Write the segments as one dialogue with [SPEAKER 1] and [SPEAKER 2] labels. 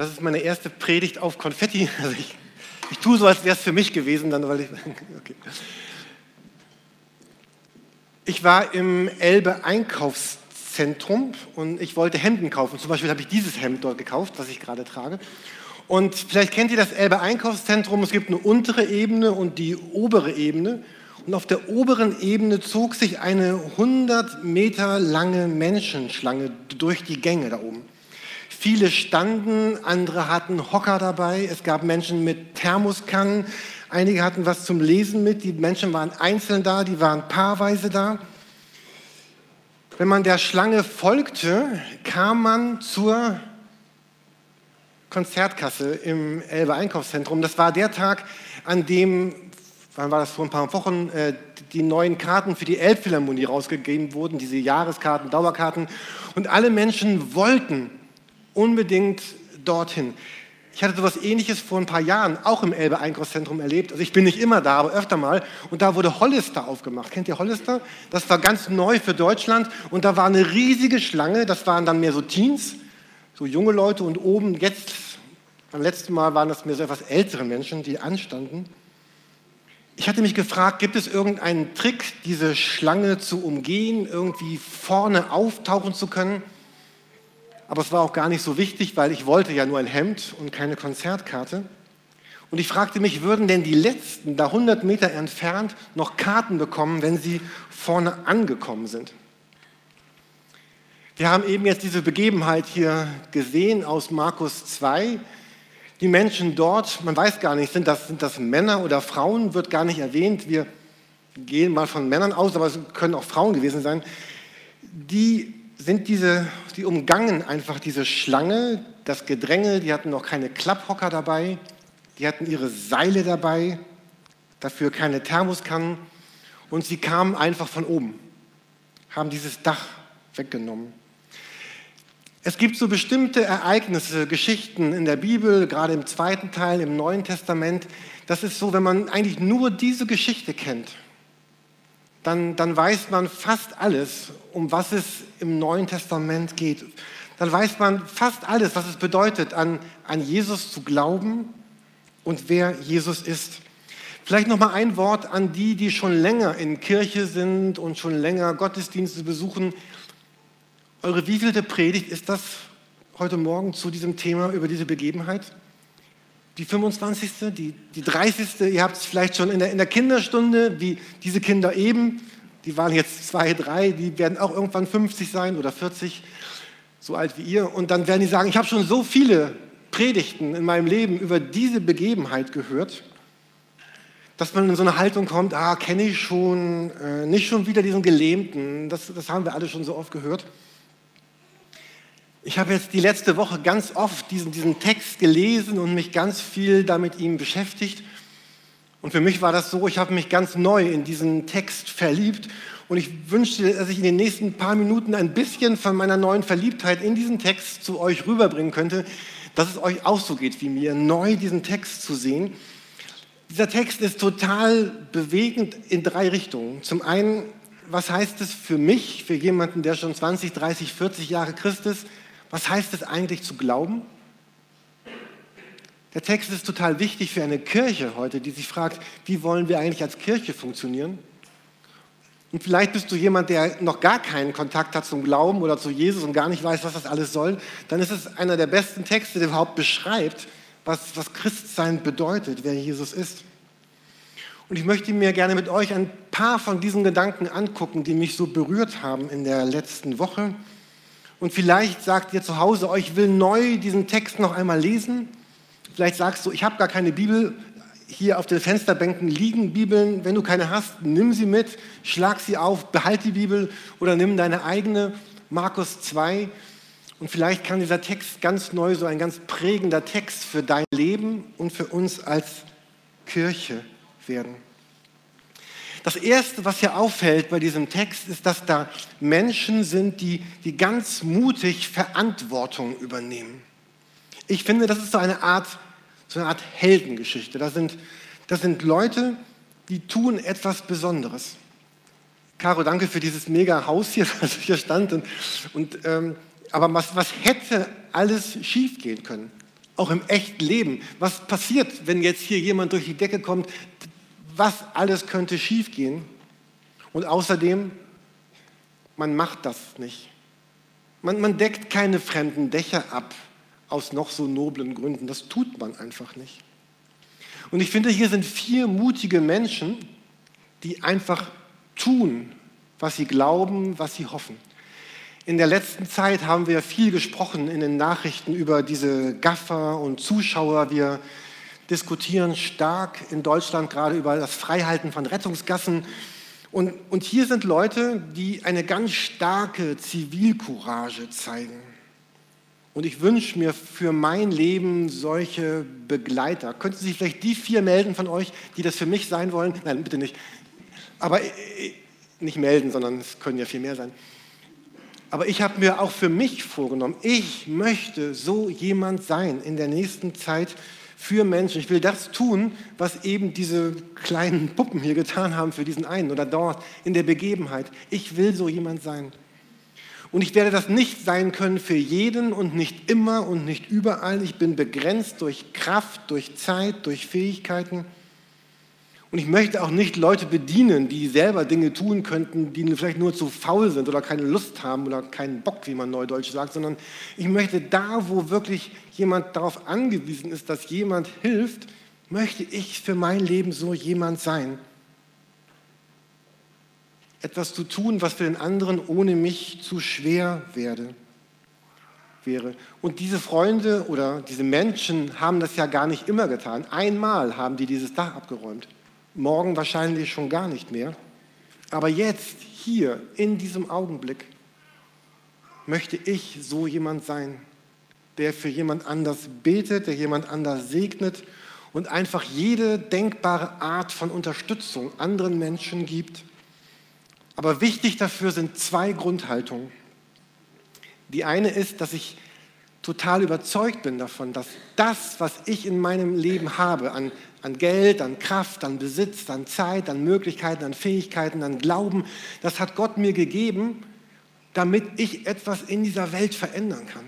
[SPEAKER 1] Das ist meine erste Predigt auf Konfetti. Also ich, ich tue so, als wäre es für mich gewesen, dann, weil ich. Okay. Ich war im Elbe Einkaufszentrum und ich wollte Hemden kaufen. Zum Beispiel habe ich dieses Hemd dort gekauft, was ich gerade trage. Und vielleicht kennt ihr das Elbe Einkaufszentrum. Es gibt eine untere Ebene und die obere Ebene. Und auf der oberen Ebene zog sich eine 100 Meter lange Menschenschlange durch die Gänge da oben. Viele standen, andere hatten Hocker dabei. Es gab Menschen mit Thermoskannen. Einige hatten was zum Lesen mit. Die Menschen waren einzeln da, die waren paarweise da. Wenn man der Schlange folgte, kam man zur Konzertkasse im Elbe Einkaufszentrum. Das war der Tag, an dem, wann war das vor ein paar Wochen, äh, die neuen Karten für die Elbphilharmonie rausgegeben wurden, diese Jahreskarten, Dauerkarten. Und alle Menschen wollten unbedingt dorthin. Ich hatte sowas ähnliches vor ein paar Jahren auch im Elbe Einkaufszentrum erlebt. Also ich bin nicht immer da, aber öfter mal. Und da wurde Hollister aufgemacht. Kennt ihr Hollister? Das war ganz neu für Deutschland. Und da war eine riesige Schlange. Das waren dann mehr so Teens, so junge Leute. Und oben jetzt, beim letzten Mal waren das mehr so etwas ältere Menschen, die anstanden. Ich hatte mich gefragt, gibt es irgendeinen Trick, diese Schlange zu umgehen, irgendwie vorne auftauchen zu können? Aber es war auch gar nicht so wichtig, weil ich wollte ja nur ein Hemd und keine Konzertkarte. Und ich fragte mich, würden denn die Letzten da 100 Meter entfernt noch Karten bekommen, wenn sie vorne angekommen sind? Wir haben eben jetzt diese Begebenheit hier gesehen aus Markus 2. Die Menschen dort, man weiß gar nicht, sind das, sind das Männer oder Frauen, wird gar nicht erwähnt. Wir gehen mal von Männern aus, aber es können auch Frauen gewesen sein. Die sind diese, die umgangen einfach diese Schlange, das Gedränge, die hatten noch keine Klapphocker dabei, die hatten ihre Seile dabei, dafür keine Thermoskannen und sie kamen einfach von oben, haben dieses Dach weggenommen. Es gibt so bestimmte Ereignisse, Geschichten in der Bibel, gerade im zweiten Teil, im Neuen Testament. Das ist so, wenn man eigentlich nur diese Geschichte kennt, dann, dann weiß man fast alles, um was es im Neuen Testament geht. Dann weiß man fast alles, was es bedeutet, an, an Jesus zu glauben und wer Jesus ist. Vielleicht noch mal ein Wort an die, die schon länger in Kirche sind und schon länger Gottesdienste besuchen. Eure wievielte Predigt ist das heute Morgen zu diesem Thema über diese Begebenheit? Die 25., die, die 30., ihr habt es vielleicht schon in der, in der Kinderstunde, wie diese Kinder eben, die waren jetzt zwei, drei, die werden auch irgendwann 50 sein oder 40, so alt wie ihr. Und dann werden die sagen, ich habe schon so viele Predigten in meinem Leben über diese Begebenheit gehört, dass man in so eine Haltung kommt, ah, kenne ich schon, äh, nicht schon wieder diesen Gelähmten, das, das haben wir alle schon so oft gehört. Ich habe jetzt die letzte Woche ganz oft diesen, diesen Text gelesen und mich ganz viel damit ihm beschäftigt. Und für mich war das so, ich habe mich ganz neu in diesen Text verliebt und ich wünschte, dass ich in den nächsten paar Minuten ein bisschen von meiner neuen Verliebtheit in diesen Text zu euch rüberbringen könnte, dass es euch auch so geht wie mir, neu diesen Text zu sehen. Dieser Text ist total bewegend in drei Richtungen. Zum einen, was heißt es für mich, für jemanden, der schon 20, 30, 40 Jahre Christ ist, was heißt es eigentlich zu glauben? Der Text ist total wichtig für eine Kirche heute, die sich fragt, wie wollen wir eigentlich als Kirche funktionieren? Und vielleicht bist du jemand, der noch gar keinen Kontakt hat zum Glauben oder zu Jesus und gar nicht weiß, was das alles soll. Dann ist es einer der besten Texte, der überhaupt beschreibt, was, was Christsein bedeutet, wer Jesus ist. Und ich möchte mir gerne mit euch ein paar von diesen Gedanken angucken, die mich so berührt haben in der letzten Woche und vielleicht sagt ihr zu Hause, oh, ich will neu diesen Text noch einmal lesen. Vielleicht sagst du, ich habe gar keine Bibel. Hier auf den Fensterbänken liegen Bibeln. Wenn du keine hast, nimm sie mit, schlag sie auf, behalt die Bibel oder nimm deine eigene. Markus 2. Und vielleicht kann dieser Text ganz neu so ein ganz prägender Text für dein Leben und für uns als Kirche werden. Das Erste, was hier auffällt bei diesem Text, ist, dass da Menschen sind, die, die ganz mutig Verantwortung übernehmen. Ich finde, das ist so eine Art, so eine Art Heldengeschichte. Das sind, das sind Leute, die tun etwas Besonderes. Caro, danke für dieses mega Haus hier, das hier stand. Und, und, ähm, aber was, was hätte alles schiefgehen können? auch im echten Leben. Was passiert, wenn jetzt hier jemand durch die Decke kommt? Was alles könnte schiefgehen? Und außerdem, man macht das nicht. Man, man deckt keine fremden Dächer ab aus noch so noblen Gründen. Das tut man einfach nicht. Und ich finde, hier sind vier mutige Menschen, die einfach tun, was sie glauben, was sie hoffen. In der letzten Zeit haben wir viel gesprochen in den Nachrichten über diese Gaffer und Zuschauer. Wir diskutieren stark in Deutschland gerade über das Freihalten von Rettungsgassen. Und, und hier sind Leute, die eine ganz starke Zivilcourage zeigen. Und ich wünsche mir für mein Leben solche Begleiter. Könnten sich vielleicht die vier melden von euch, die das für mich sein wollen? Nein, bitte nicht. Aber äh, nicht melden, sondern es können ja viel mehr sein. Aber ich habe mir auch für mich vorgenommen, ich möchte so jemand sein in der nächsten Zeit für Menschen. Ich will das tun, was eben diese kleinen Puppen hier getan haben für diesen einen oder dort in der Begebenheit. Ich will so jemand sein. Und ich werde das nicht sein können für jeden und nicht immer und nicht überall. Ich bin begrenzt durch Kraft, durch Zeit, durch Fähigkeiten. Und ich möchte auch nicht Leute bedienen, die selber Dinge tun könnten, die vielleicht nur zu faul sind oder keine Lust haben oder keinen Bock, wie man neudeutsch sagt, sondern ich möchte da, wo wirklich jemand darauf angewiesen ist, dass jemand hilft, möchte ich für mein Leben so jemand sein. Etwas zu tun, was für den anderen ohne mich zu schwer werde, wäre. Und diese Freunde oder diese Menschen haben das ja gar nicht immer getan. Einmal haben die dieses Dach abgeräumt morgen wahrscheinlich schon gar nicht mehr. Aber jetzt, hier, in diesem Augenblick, möchte ich so jemand sein, der für jemand anders betet, der jemand anders segnet und einfach jede denkbare Art von Unterstützung anderen Menschen gibt. Aber wichtig dafür sind zwei Grundhaltungen. Die eine ist, dass ich total überzeugt bin davon, dass das, was ich in meinem Leben habe, an, an Geld, an Kraft, an Besitz, an Zeit, an Möglichkeiten, an Fähigkeiten, an Glauben, das hat Gott mir gegeben, damit ich etwas in dieser Welt verändern kann.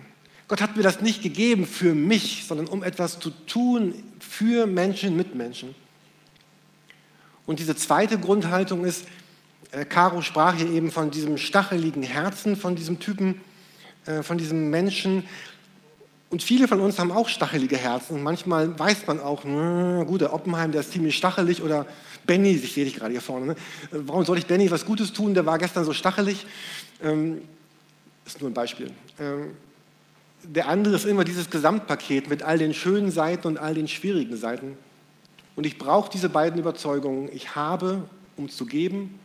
[SPEAKER 1] Gott hat mir das nicht gegeben für mich, sondern um etwas zu tun für Menschen, mit Menschen. Und diese zweite Grundhaltung ist, äh, Caro sprach hier eben von diesem stacheligen Herzen, von diesem Typen, äh, von diesem Menschen. Und viele von uns haben auch stachelige Herzen. Manchmal weiß man auch, na, gut, der Oppenheim, der ist ziemlich stachelig. Oder Benny, ich sehe dich gerade hier vorne. Ne? Warum soll ich Benny was Gutes tun? Der war gestern so stachelig. Ähm, ist nur ein Beispiel. Ähm, der andere ist immer dieses Gesamtpaket mit all den schönen Seiten und all den schwierigen Seiten. Und ich brauche diese beiden Überzeugungen. Ich habe, um zu geben.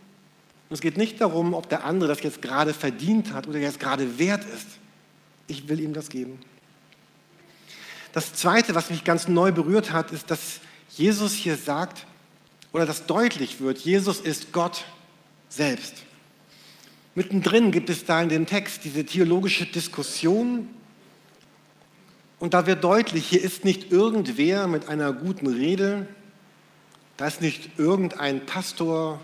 [SPEAKER 1] Und es geht nicht darum, ob der andere das jetzt gerade verdient hat oder jetzt gerade wert ist. Ich will ihm das geben. Das Zweite, was mich ganz neu berührt hat, ist, dass Jesus hier sagt, oder dass deutlich wird, Jesus ist Gott selbst. Mittendrin gibt es da in dem Text diese theologische Diskussion. Und da wird deutlich, hier ist nicht irgendwer mit einer guten Rede, da ist nicht irgendein Pastor,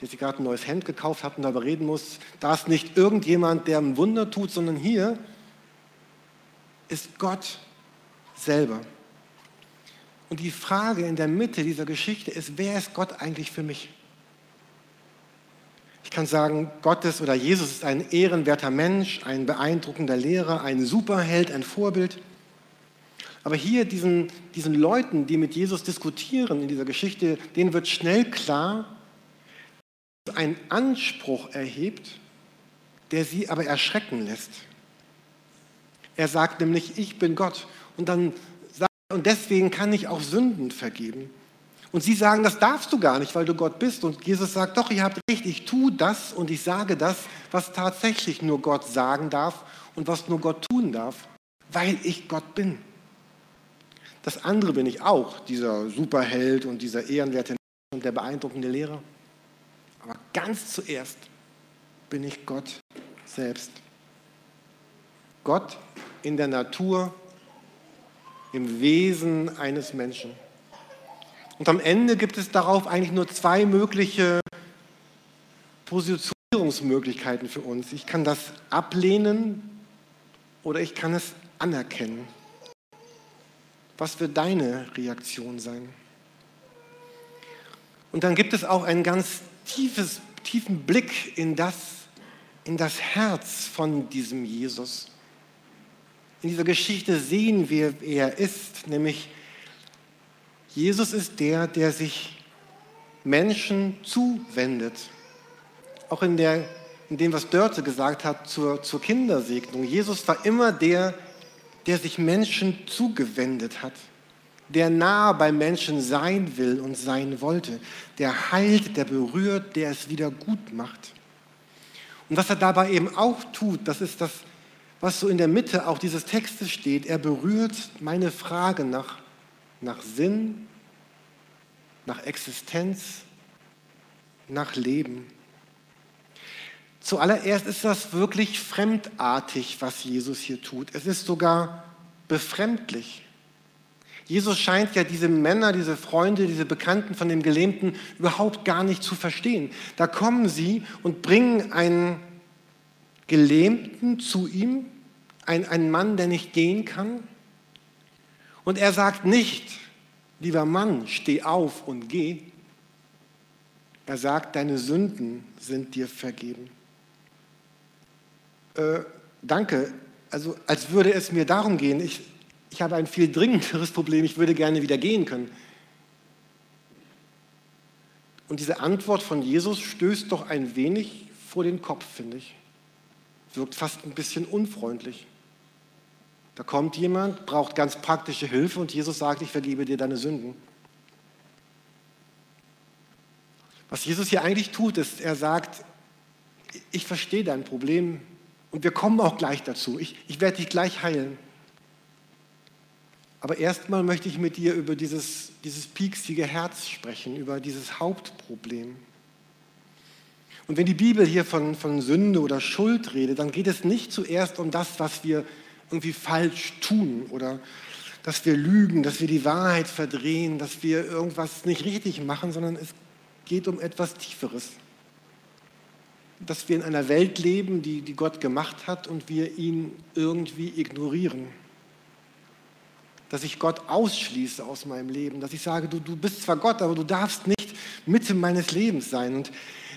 [SPEAKER 1] der sich gerade ein neues Hemd gekauft hat und darüber reden muss, da ist nicht irgendjemand, der ein Wunder tut, sondern hier ist Gott selber. Und die Frage in der Mitte dieser Geschichte ist, wer ist Gott eigentlich für mich? Ich kann sagen, Gott ist oder Jesus ist ein ehrenwerter Mensch, ein beeindruckender Lehrer, ein Superheld, ein Vorbild. Aber hier diesen, diesen Leuten, die mit Jesus diskutieren in dieser Geschichte, denen wird schnell klar, dass ein Anspruch erhebt, der sie aber erschrecken lässt. Er sagt nämlich, ich bin Gott. Und dann und deswegen kann ich auch Sünden vergeben. Und sie sagen, das darfst du gar nicht, weil du Gott bist. Und Jesus sagt, doch, ihr habt recht, ich tue das und ich sage das, was tatsächlich nur Gott sagen darf und was nur Gott tun darf, weil ich Gott bin. Das andere bin ich auch, dieser Superheld und dieser ehrenwerte und der beeindruckende Lehrer. Aber ganz zuerst bin ich Gott selbst. Gott in der Natur im Wesen eines Menschen. Und am Ende gibt es darauf eigentlich nur zwei mögliche Positionierungsmöglichkeiten für uns. Ich kann das ablehnen oder ich kann es anerkennen. Was wird deine Reaktion sein? Und dann gibt es auch einen ganz tiefes, tiefen Blick in das, in das Herz von diesem Jesus. In dieser Geschichte sehen wir, wer er ist, nämlich Jesus ist der, der sich Menschen zuwendet. Auch in, der, in dem, was Dörte gesagt hat zur, zur Kindersegnung. Jesus war immer der, der sich Menschen zugewendet hat, der nah bei Menschen sein will und sein wollte, der heilt, der berührt, der es wieder gut macht. Und was er dabei eben auch tut, das ist das, was so in der Mitte auch dieses Textes steht. Er berührt meine Frage nach, nach Sinn, nach Existenz, nach Leben. Zuallererst ist das wirklich fremdartig, was Jesus hier tut. Es ist sogar befremdlich. Jesus scheint ja diese Männer, diese Freunde, diese Bekannten von dem Gelähmten überhaupt gar nicht zu verstehen. Da kommen sie und bringen einen Gelähmten zu ihm, einen Mann, der nicht gehen kann. Und er sagt nicht, lieber Mann, steh auf und geh. Er sagt, deine Sünden sind dir vergeben äh, danke, also als würde es mir darum gehen, ich, ich habe ein viel dringenderes Problem, ich würde gerne wieder gehen können. Und diese Antwort von Jesus stößt doch ein wenig vor den Kopf, finde ich. Wirkt fast ein bisschen unfreundlich. Da kommt jemand, braucht ganz praktische Hilfe und Jesus sagt, ich vergebe dir deine Sünden. Was Jesus hier eigentlich tut, ist, er sagt, ich verstehe dein Problem, und wir kommen auch gleich dazu. Ich, ich werde dich gleich heilen. Aber erstmal möchte ich mit dir über dieses, dieses pieksige Herz sprechen, über dieses Hauptproblem. Und wenn die Bibel hier von, von Sünde oder Schuld redet, dann geht es nicht zuerst um das, was wir irgendwie falsch tun oder dass wir lügen, dass wir die Wahrheit verdrehen, dass wir irgendwas nicht richtig machen, sondern es geht um etwas Tieferes dass wir in einer Welt leben, die, die Gott gemacht hat und wir ihn irgendwie ignorieren. Dass ich Gott ausschließe aus meinem Leben, dass ich sage, du, du bist zwar Gott, aber du darfst nicht Mitte meines Lebens sein. Und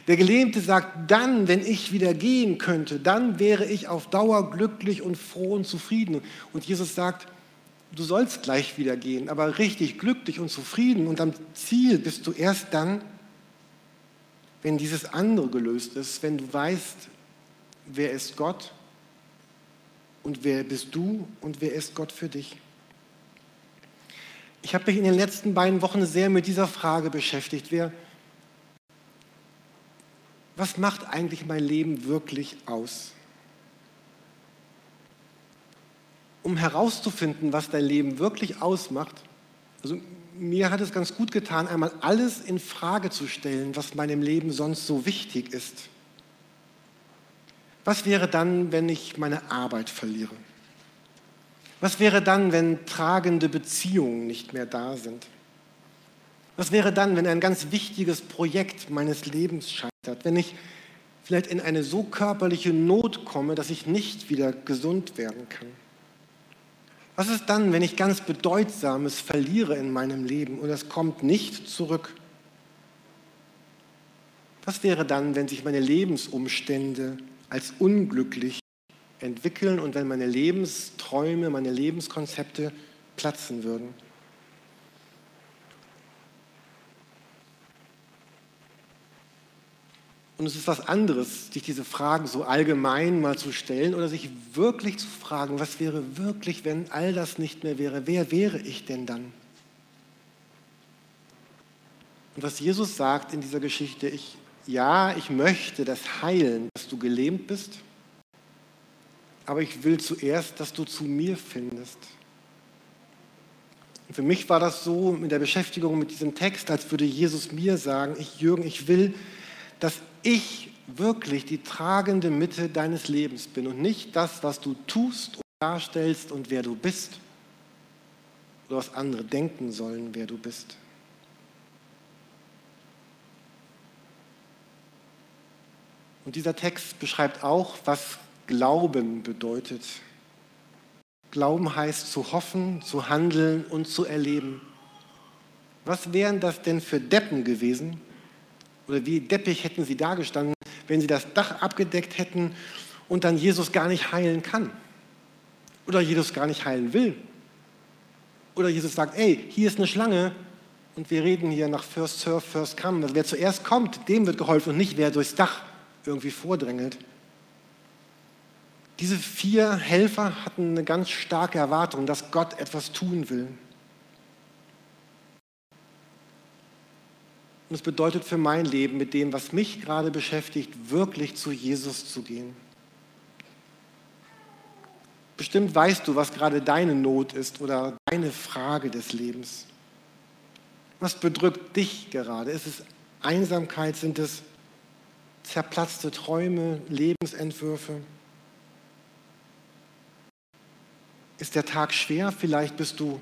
[SPEAKER 1] der Gelähmte sagt, dann, wenn ich wieder gehen könnte, dann wäre ich auf Dauer glücklich und froh und zufrieden. Und Jesus sagt, du sollst gleich wieder gehen, aber richtig glücklich und zufrieden und am Ziel bist du erst dann, wenn dieses andere gelöst ist, wenn du weißt, wer ist Gott und wer bist du und wer ist Gott für dich. Ich habe mich in den letzten beiden Wochen sehr mit dieser Frage beschäftigt. Wer, was macht eigentlich mein Leben wirklich aus? Um herauszufinden, was dein Leben wirklich ausmacht, also mir hat es ganz gut getan, einmal alles in Frage zu stellen, was meinem Leben sonst so wichtig ist. Was wäre dann, wenn ich meine Arbeit verliere? Was wäre dann, wenn tragende Beziehungen nicht mehr da sind? Was wäre dann, wenn ein ganz wichtiges Projekt meines Lebens scheitert? Wenn ich vielleicht in eine so körperliche Not komme, dass ich nicht wieder gesund werden kann? Was ist dann, wenn ich ganz Bedeutsames verliere in meinem Leben und es kommt nicht zurück? Was wäre dann, wenn sich meine Lebensumstände als unglücklich entwickeln und wenn meine Lebensträume, meine Lebenskonzepte platzen würden? Und es ist was anderes, sich diese Fragen so allgemein mal zu stellen oder sich wirklich zu fragen, was wäre wirklich, wenn all das nicht mehr wäre? Wer wäre ich denn dann? Und was Jesus sagt in dieser Geschichte, ich, ja, ich möchte das heilen, dass du gelähmt bist, aber ich will zuerst, dass du zu mir findest. Und für mich war das so in der Beschäftigung mit diesem Text, als würde Jesus mir sagen, ich Jürgen, ich will, dass ich wirklich die tragende Mitte deines Lebens bin und nicht das, was du tust und darstellst und wer du bist oder was andere denken sollen, wer du bist. Und dieser Text beschreibt auch, was Glauben bedeutet. Glauben heißt zu hoffen, zu handeln und zu erleben. Was wären das denn für Deppen gewesen? Oder wie deppig hätten sie dagestanden, wenn sie das Dach abgedeckt hätten und dann Jesus gar nicht heilen kann? Oder Jesus gar nicht heilen will? Oder Jesus sagt, ey, hier ist eine Schlange und wir reden hier nach First Serve, First Come. Also wer zuerst kommt, dem wird geholfen und nicht wer durchs Dach irgendwie vordrängelt. Diese vier Helfer hatten eine ganz starke Erwartung, dass Gott etwas tun will. Und es bedeutet für mein Leben, mit dem, was mich gerade beschäftigt, wirklich zu Jesus zu gehen. Bestimmt weißt du, was gerade deine Not ist oder deine Frage des Lebens. Was bedrückt dich gerade? Ist es Einsamkeit? Sind es zerplatzte Träume, Lebensentwürfe? Ist der Tag schwer? Vielleicht bist du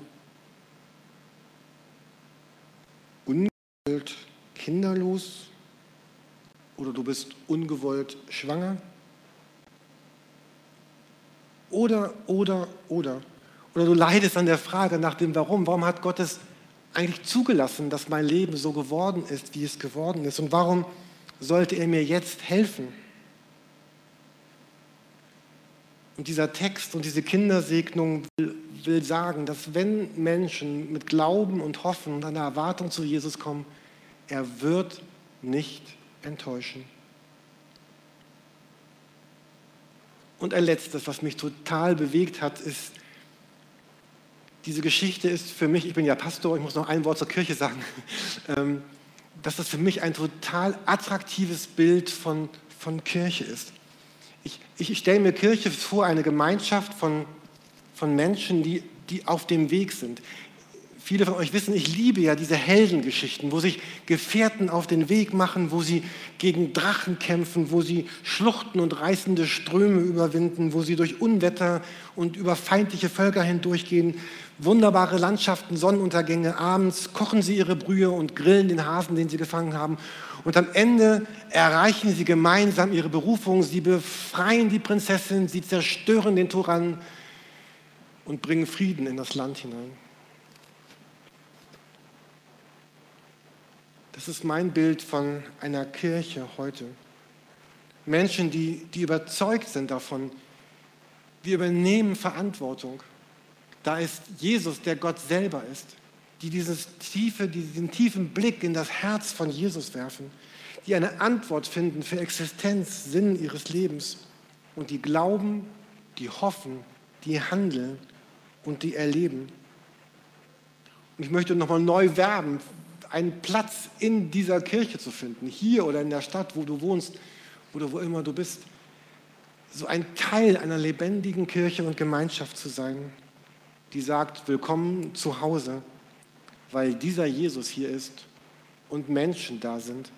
[SPEAKER 1] ungewollt kinderlos oder du bist ungewollt schwanger. Oder, oder, oder. Oder du leidest an der Frage nach dem Warum. Warum hat Gott es eigentlich zugelassen, dass mein Leben so geworden ist, wie es geworden ist? Und warum sollte er mir jetzt helfen? Und dieser Text und diese Kindersegnung will, will, sagen, dass wenn Menschen mit Glauben und Hoffen und einer Erwartung zu Jesus kommen, er wird nicht enttäuschen. Und ein letztes, was mich total bewegt hat, ist, diese Geschichte ist für mich, ich bin ja Pastor, ich muss noch ein Wort zur Kirche sagen, ähm, dass das für mich ein total attraktives Bild von, von Kirche ist. Ich, ich stelle mir Kirche vor, eine Gemeinschaft von, von Menschen, die, die auf dem Weg sind. Viele von euch wissen, ich liebe ja diese Heldengeschichten, wo sich Gefährten auf den Weg machen, wo sie gegen Drachen kämpfen, wo sie Schluchten und reißende Ströme überwinden, wo sie durch Unwetter und über feindliche Völker hindurchgehen. Wunderbare Landschaften, Sonnenuntergänge, abends kochen sie ihre Brühe und grillen den Hasen, den sie gefangen haben. Und am Ende erreichen sie gemeinsam ihre Berufung. Sie befreien die Prinzessin, sie zerstören den Tyrannen und bringen Frieden in das Land hinein. Das ist mein Bild von einer Kirche heute. Menschen, die, die überzeugt sind davon, wir übernehmen Verantwortung. Da ist Jesus, der Gott selber ist, die dieses tiefe, diesen tiefen Blick in das Herz von Jesus werfen, die eine Antwort finden für Existenz, Sinn ihres Lebens und die glauben, die hoffen, die handeln und die erleben. Und ich möchte nochmal neu werben einen Platz in dieser Kirche zu finden, hier oder in der Stadt, wo du wohnst oder wo immer du bist. So ein Teil einer lebendigen Kirche und Gemeinschaft zu sein, die sagt, willkommen zu Hause, weil dieser Jesus hier ist und Menschen da sind,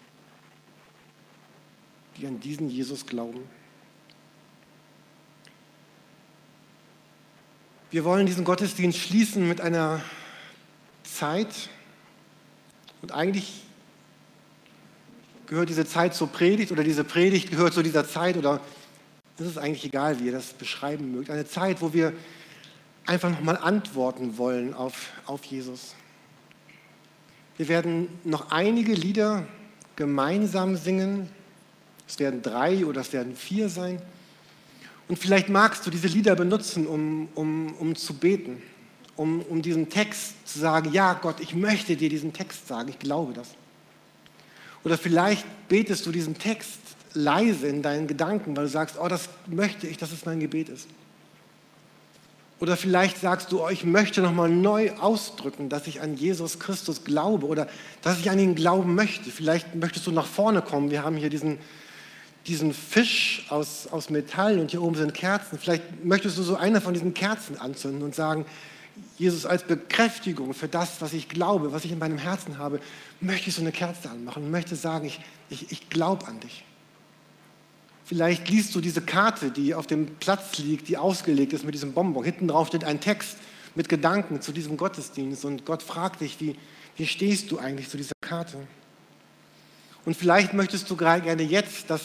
[SPEAKER 1] die an diesen Jesus glauben. Wir wollen diesen Gottesdienst schließen mit einer Zeit, und eigentlich gehört diese Zeit zur Predigt oder diese Predigt gehört zu dieser Zeit oder es ist eigentlich egal, wie ihr das beschreiben mögt. Eine Zeit, wo wir einfach nochmal antworten wollen auf, auf Jesus. Wir werden noch einige Lieder gemeinsam singen. Es werden drei oder es werden vier sein. Und vielleicht magst du diese Lieder benutzen, um, um, um zu beten um, um diesen Text zu sagen, ja Gott, ich möchte dir diesen Text sagen, ich glaube das. Oder vielleicht betest du diesen Text leise in deinen Gedanken, weil du sagst, oh, das möchte ich, dass es mein Gebet ist. Oder vielleicht sagst du, oh, ich möchte nochmal neu ausdrücken, dass ich an Jesus Christus glaube oder dass ich an ihn glauben möchte. Vielleicht möchtest du nach vorne kommen. Wir haben hier diesen, diesen Fisch aus, aus Metall und hier oben sind Kerzen. Vielleicht möchtest du so eine von diesen Kerzen anzünden und sagen, Jesus als Bekräftigung für das, was ich glaube, was ich in meinem Herzen habe, möchte ich so eine Kerze anmachen und möchte sagen, ich, ich, ich glaube an dich. Vielleicht liest du diese Karte, die auf dem Platz liegt, die ausgelegt ist mit diesem Bonbon. Hinten drauf steht ein Text mit Gedanken zu diesem Gottesdienst und Gott fragt dich, wie, wie stehst du eigentlich zu dieser Karte? Und vielleicht möchtest du gerne jetzt, dass,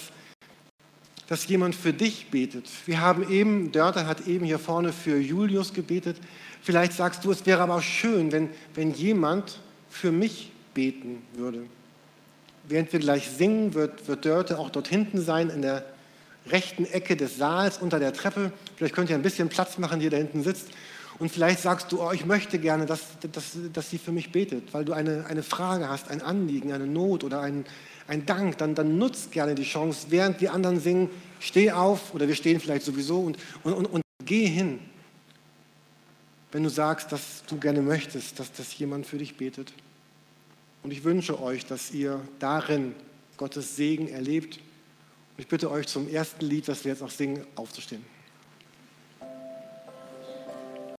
[SPEAKER 1] dass jemand für dich betet. Wir haben eben, Dörte hat eben hier vorne für Julius gebetet. Vielleicht sagst du, es wäre aber auch schön, wenn, wenn jemand für mich beten würde. Während wir gleich singen, wird, wird Dörte auch dort hinten sein, in der rechten Ecke des Saals unter der Treppe. Vielleicht könnt ihr ein bisschen Platz machen, die da hinten sitzt. Und vielleicht sagst du, oh, ich möchte gerne, dass, dass, dass sie für mich betet, weil du eine, eine Frage hast, ein Anliegen, eine Not oder ein, ein Dank. Dann, dann nutzt gerne die Chance, während die anderen singen, steh auf oder wir stehen vielleicht sowieso und, und, und, und geh hin. Wenn du sagst, dass du gerne möchtest, dass, dass jemand für dich betet. Und ich wünsche euch, dass ihr darin Gottes Segen erlebt. Und ich bitte euch zum ersten Lied, das wir jetzt auch singen, aufzustehen.